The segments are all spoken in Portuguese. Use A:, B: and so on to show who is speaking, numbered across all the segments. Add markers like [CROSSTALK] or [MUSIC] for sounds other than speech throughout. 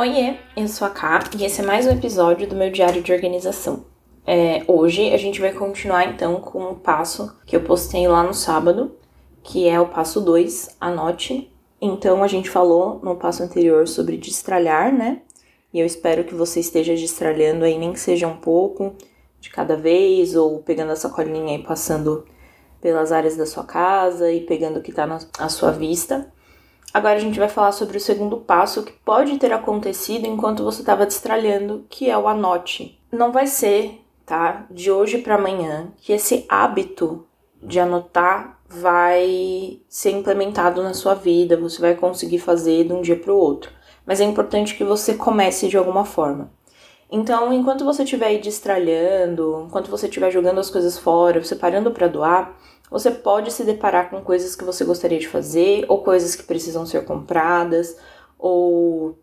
A: Oiê, eu sou a Ká e esse é mais um episódio do meu diário de organização. É, hoje a gente vai continuar então com o passo que eu postei lá no sábado, que é o passo 2, anote. Então a gente falou no passo anterior sobre destralhar, né? E eu espero que você esteja destralhando aí, nem que seja um pouco de cada vez, ou pegando a sacolinha e passando pelas áreas da sua casa e pegando o que está à sua vista. Agora a gente vai falar sobre o segundo passo que pode ter acontecido enquanto você estava destralhando, que é o anote. Não vai ser, tá, de hoje para amanhã que esse hábito de anotar vai ser implementado na sua vida, você vai conseguir fazer de um dia para o outro. Mas é importante que você comece de alguma forma. Então, enquanto você estiver aí destralhando, enquanto você estiver jogando as coisas fora, você parando para doar, você pode se deparar com coisas que você gostaria de fazer, ou coisas que precisam ser compradas, ou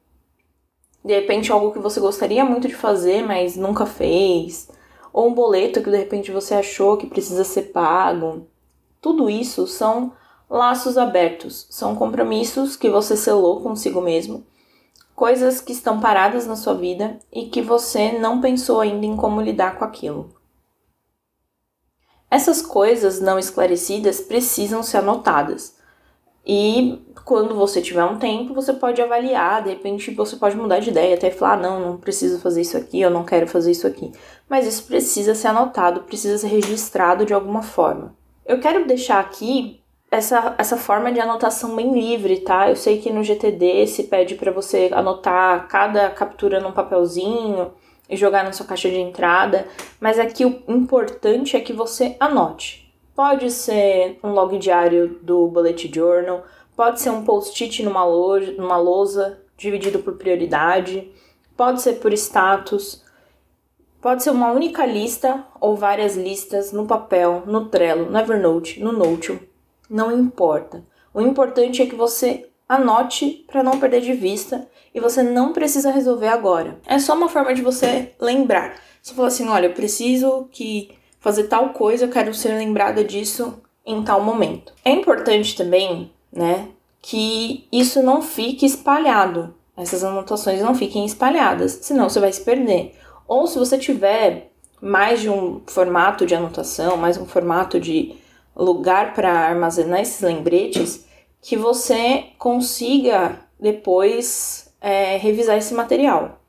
A: de repente algo que você gostaria muito de fazer, mas nunca fez, ou um boleto que de repente você achou que precisa ser pago. Tudo isso são laços abertos, são compromissos que você selou consigo mesmo, coisas que estão paradas na sua vida e que você não pensou ainda em como lidar com aquilo. Essas coisas não esclarecidas precisam ser anotadas. E quando você tiver um tempo, você pode avaliar, de repente você pode mudar de ideia, até falar, ah, não, não preciso fazer isso aqui, eu não quero fazer isso aqui. Mas isso precisa ser anotado, precisa ser registrado de alguma forma. Eu quero deixar aqui essa, essa forma de anotação bem livre, tá? Eu sei que no GTD se pede para você anotar cada captura num papelzinho, e jogar na sua caixa de entrada, mas aqui o importante é que você anote. Pode ser um log diário do Bullet Journal, pode ser um post-it numa, loja, numa lousa dividido por prioridade, pode ser por status, pode ser uma única lista ou várias listas no papel, no Trello, no Evernote, no Notion, não importa. O importante é que você anote para não perder de vista e você não precisa resolver agora. É só uma forma de você lembrar. Você fala assim, olha, eu preciso que fazer tal coisa, eu quero ser lembrada disso em tal momento. É importante também, né, que isso não fique espalhado. Essas anotações não fiquem espalhadas, senão você vai se perder. Ou se você tiver mais de um formato de anotação, mais um formato de lugar para armazenar esses lembretes, que você consiga depois é, revisar esse material.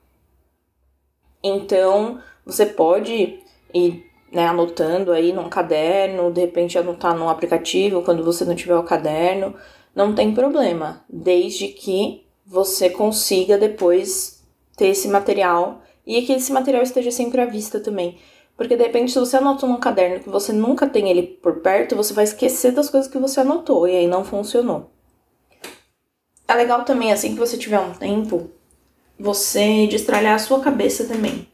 A: Então, você pode ir né, anotando aí num caderno, de repente anotar no aplicativo quando você não tiver o caderno, não tem problema, desde que você consiga depois ter esse material e que esse material esteja sempre à vista também. Porque de repente, se você anotou num caderno que você nunca tem ele por perto, você vai esquecer das coisas que você anotou e aí não funcionou. É legal também, assim que você tiver um tempo, você destralhar a sua cabeça também.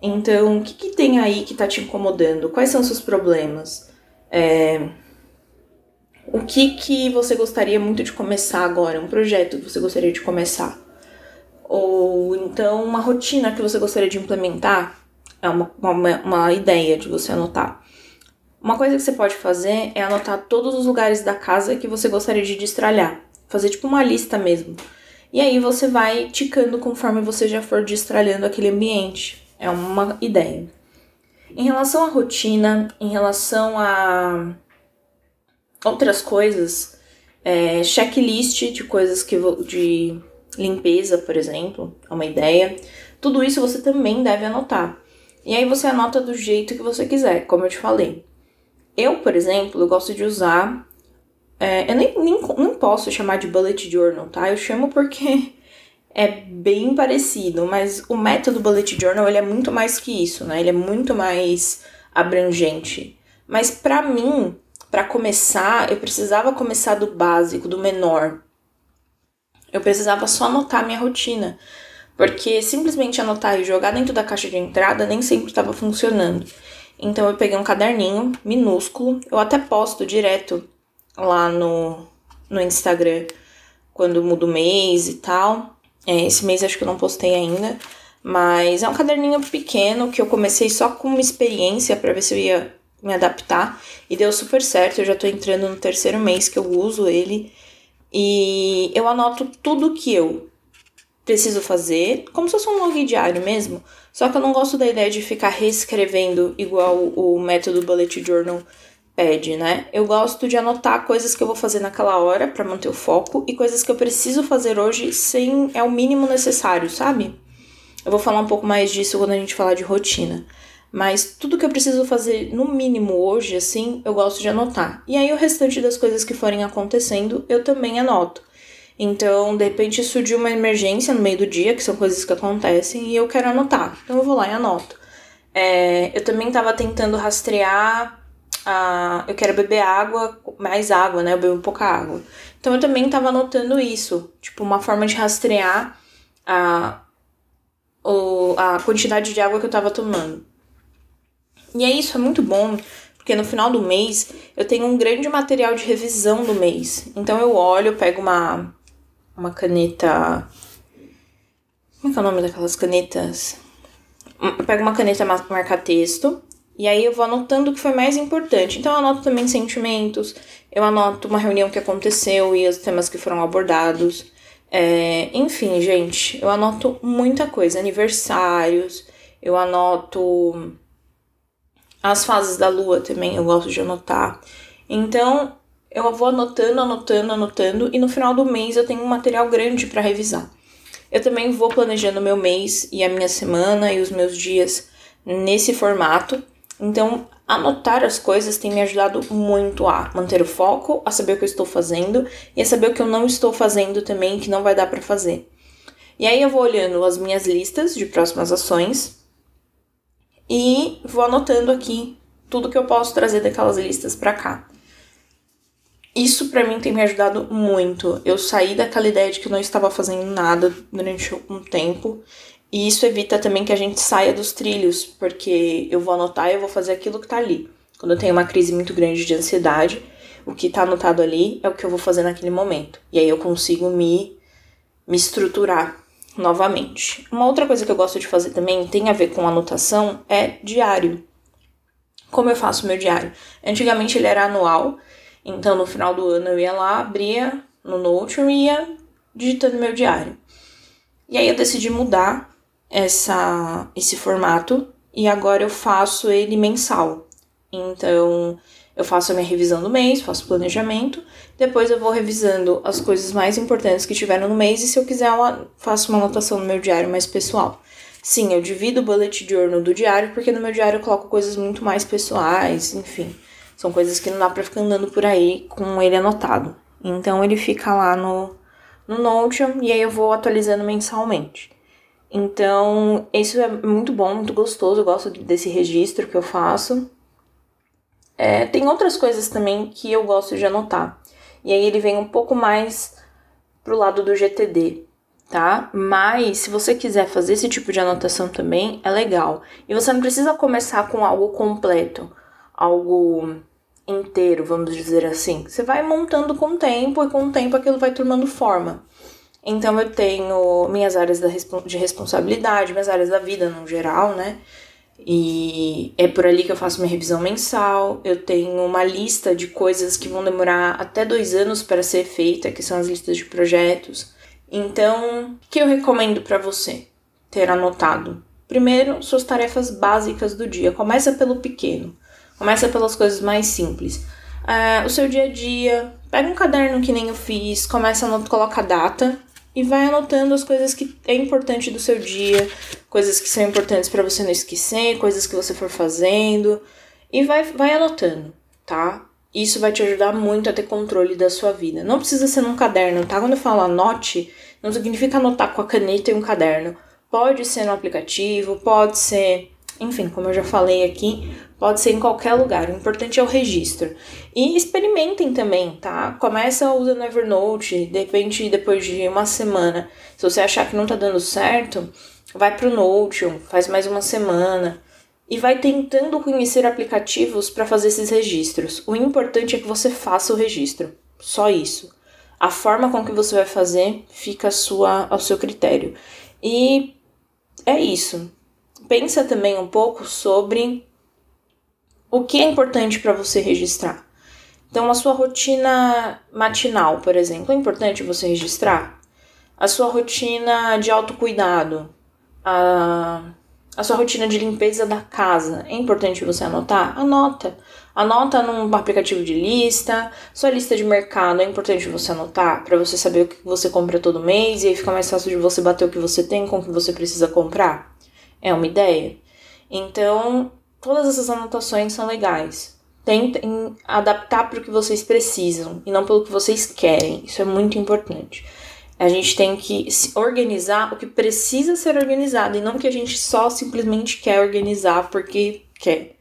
A: Então, o que, que tem aí que tá te incomodando? Quais são os seus problemas? É... O que, que você gostaria muito de começar agora? Um projeto que você gostaria de começar? Ou então uma rotina que você gostaria de implementar? É uma, uma, uma ideia de você anotar. Uma coisa que você pode fazer é anotar todos os lugares da casa que você gostaria de destralhar fazer tipo uma lista mesmo. E aí você vai ticando conforme você já for destralhando aquele ambiente. É uma ideia. Em relação à rotina, em relação a outras coisas, é, checklist de coisas que de limpeza, por exemplo, é uma ideia. Tudo isso você também deve anotar. E aí você anota do jeito que você quiser, como eu te falei. Eu, por exemplo, eu gosto de usar é, eu nem, nem não posso chamar de bullet journal, tá? Eu chamo porque [LAUGHS] é bem parecido, mas o método bullet journal ele é muito mais que isso, né? Ele é muito mais abrangente. Mas para mim, para começar, eu precisava começar do básico, do menor. Eu precisava só anotar minha rotina, porque simplesmente anotar e jogar dentro da caixa de entrada nem sempre estava funcionando. Então eu peguei um caderninho minúsculo, eu até posto direto lá no, no Instagram quando muda o mês e tal. É, esse mês acho que eu não postei ainda, mas é um caderninho pequeno que eu comecei só com uma experiência para ver se eu ia me adaptar e deu super certo. Eu já tô entrando no terceiro mês que eu uso ele e eu anoto tudo que eu preciso fazer, como se fosse um log diário mesmo. Só que eu não gosto da ideia de ficar reescrevendo igual o método Bullet Journal pede, né? Eu gosto de anotar coisas que eu vou fazer naquela hora para manter o foco e coisas que eu preciso fazer hoje sem é o mínimo necessário, sabe? Eu vou falar um pouco mais disso quando a gente falar de rotina. Mas tudo que eu preciso fazer no mínimo hoje, assim, eu gosto de anotar. E aí o restante das coisas que forem acontecendo, eu também anoto. Então, de repente surgiu uma emergência no meio do dia, que são coisas que acontecem, e eu quero anotar. Então eu vou lá e anoto. É, eu também estava tentando rastrear. A, eu quero beber água, mais água, né? Eu bebo pouca água. Então eu também estava anotando isso. Tipo, uma forma de rastrear a, o, a quantidade de água que eu estava tomando. E é isso, é muito bom, porque no final do mês eu tenho um grande material de revisão do mês. Então eu olho, pego uma, uma caneta. Como é que é o nome daquelas canetas? Eu pego uma caneta marca-texto e aí eu vou anotando o que foi mais importante. Então eu anoto também sentimentos, eu anoto uma reunião que aconteceu e os temas que foram abordados. É, enfim, gente, eu anoto muita coisa, aniversários, eu anoto as fases da lua também, eu gosto de anotar. Então, eu vou anotando, anotando, anotando e no final do mês eu tenho um material grande para revisar. Eu também vou planejando meu mês e a minha semana e os meus dias nesse formato. Então, anotar as coisas tem me ajudado muito a manter o foco, a saber o que eu estou fazendo e a saber o que eu não estou fazendo também que não vai dar para fazer. E aí eu vou olhando as minhas listas de próximas ações e vou anotando aqui tudo que eu posso trazer daquelas listas para cá. Isso para mim tem me ajudado muito. Eu saí daquela ideia de que eu não estava fazendo nada durante um tempo. E isso evita também que a gente saia dos trilhos, porque eu vou anotar e eu vou fazer aquilo que tá ali. Quando eu tenho uma crise muito grande de ansiedade, o que tá anotado ali é o que eu vou fazer naquele momento. E aí eu consigo me, me estruturar novamente. Uma outra coisa que eu gosto de fazer também tem a ver com anotação é diário. Como eu faço meu diário? Antigamente ele era anual então, no final do ano, eu ia lá, abria no Notion e ia digitando meu diário. E aí eu decidi mudar essa, esse formato e agora eu faço ele mensal. Então, eu faço a minha revisão do mês, faço planejamento, depois eu vou revisando as coisas mais importantes que tiveram no mês e se eu quiser eu faço uma anotação no meu diário mais pessoal. Sim, eu divido o bullet journal do diário porque no meu diário eu coloco coisas muito mais pessoais, enfim. São coisas que não dá pra ficar andando por aí com ele anotado. Então ele fica lá no, no Notion e aí eu vou atualizando mensalmente. Então, isso é muito bom, muito gostoso, eu gosto desse registro que eu faço. É, tem outras coisas também que eu gosto de anotar. E aí ele vem um pouco mais pro lado do GTD, tá? Mas se você quiser fazer esse tipo de anotação também, é legal. E você não precisa começar com algo completo algo inteiro, vamos dizer assim. Você vai montando com o tempo e com o tempo aquilo vai tomando forma. Então eu tenho minhas áreas de responsabilidade, minhas áreas da vida no geral, né? E é por ali que eu faço minha revisão mensal. Eu tenho uma lista de coisas que vão demorar até dois anos para ser feita, que são as listas de projetos. Então, o que eu recomendo para você ter anotado? Primeiro, suas tarefas básicas do dia. Começa pelo pequeno. Começa pelas coisas mais simples. É, o seu dia a dia, pega um caderno que nem eu fiz, começa a coloca a data e vai anotando as coisas que é importante do seu dia, coisas que são importantes para você não esquecer, coisas que você for fazendo e vai, vai anotando, tá? Isso vai te ajudar muito a ter controle da sua vida. Não precisa ser num caderno, tá? Quando eu falo anote, não significa anotar com a caneta e um caderno. Pode ser no aplicativo, pode ser enfim, como eu já falei aqui, pode ser em qualquer lugar. O importante é o registro. E experimentem também, tá? Começa usando Evernote, de repente depois de uma semana, se você achar que não tá dando certo, vai pro Notion, faz mais uma semana e vai tentando conhecer aplicativos para fazer esses registros. O importante é que você faça o registro. Só isso. A forma com que você vai fazer fica a sua, ao seu critério. E é isso pensa também um pouco sobre o que é importante para você registrar. Então, a sua rotina matinal, por exemplo, é importante você registrar? a sua rotina de autocuidado, a, a sua rotina de limpeza da casa. É importante você anotar? Anota. Anota num aplicativo de lista, sua lista de mercado é importante você anotar para você saber o que você compra todo mês e aí fica mais fácil de você bater o que você tem com o que você precisa comprar. É uma ideia. Então, todas essas anotações são legais. Tentem adaptar para o que vocês precisam e não pelo que vocês querem. Isso é muito importante. A gente tem que organizar o que precisa ser organizado e não que a gente só simplesmente quer organizar porque quer,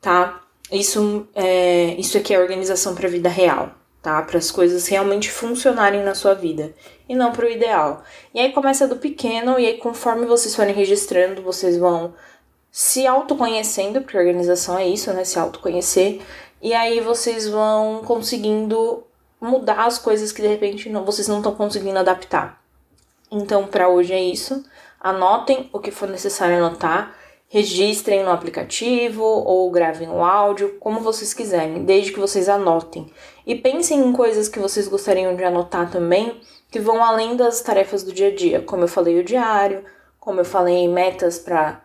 A: tá? Isso, é, isso aqui é organização para a vida real, tá? Para as coisas realmente funcionarem na sua vida e não para o ideal. E aí começa do pequeno e aí conforme vocês forem registrando, vocês vão se autoconhecendo, porque organização é isso, né? Se autoconhecer. E aí vocês vão conseguindo mudar as coisas que de repente não, vocês não estão conseguindo adaptar. Então, para hoje é isso. Anotem o que for necessário anotar registrem no aplicativo ou gravem o áudio, como vocês quiserem, desde que vocês anotem. E pensem em coisas que vocês gostariam de anotar também, que vão além das tarefas do dia a dia, como eu falei o diário, como eu falei metas para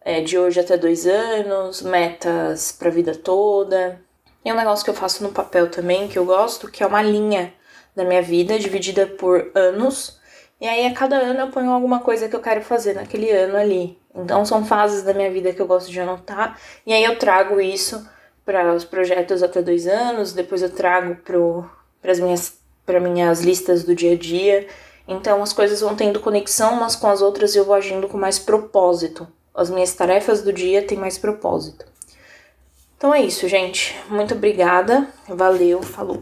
A: é, de hoje até dois anos, metas para a vida toda. E um negócio que eu faço no papel também, que eu gosto, que é uma linha da minha vida dividida por anos. E aí a cada ano eu ponho alguma coisa que eu quero fazer naquele ano ali. Então são fases da minha vida que eu gosto de anotar, e aí eu trago isso para os projetos até dois anos, depois eu trago para as minhas, minhas listas do dia a dia. Então as coisas vão tendo conexão umas com as outras e eu vou agindo com mais propósito. As minhas tarefas do dia têm mais propósito. Então é isso, gente. Muito obrigada. Valeu, falou.